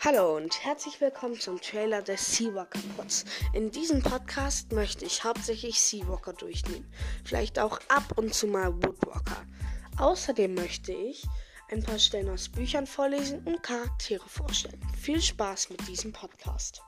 Hallo und herzlich willkommen zum Trailer des Seawalker Pods. In diesem Podcast möchte ich hauptsächlich Seawalker durchnehmen, vielleicht auch ab und zu mal Woodwalker. Außerdem möchte ich ein paar Stellen aus Büchern vorlesen und Charaktere vorstellen. Viel Spaß mit diesem Podcast.